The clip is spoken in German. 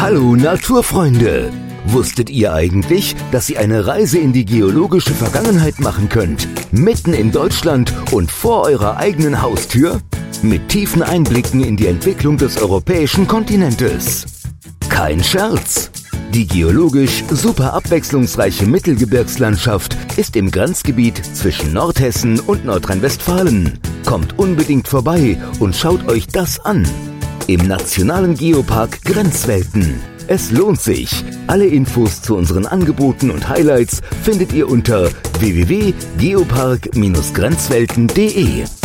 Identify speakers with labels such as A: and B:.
A: Hallo Naturfreunde! Wusstet ihr eigentlich, dass ihr eine Reise in die geologische Vergangenheit machen könnt? Mitten in Deutschland und vor eurer eigenen Haustür? Mit tiefen Einblicken in die Entwicklung des europäischen Kontinentes. Kein Scherz! Die geologisch super abwechslungsreiche Mittelgebirgslandschaft ist im Grenzgebiet zwischen Nordhessen und Nordrhein-Westfalen. Kommt unbedingt vorbei und schaut euch das an im Nationalen Geopark Grenzwelten. Es lohnt sich. Alle Infos zu unseren Angeboten und Highlights findet ihr unter www.geopark-grenzwelten.de.